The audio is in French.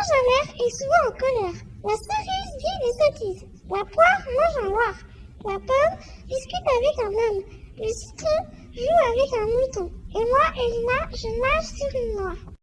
rouge à lèvres est souvent en colère. La cerise dit les sottises. La poire mange un noir. La pomme discute avec un homme. Le citron joue avec un mouton. Et moi, Elina, je nage sur une noire.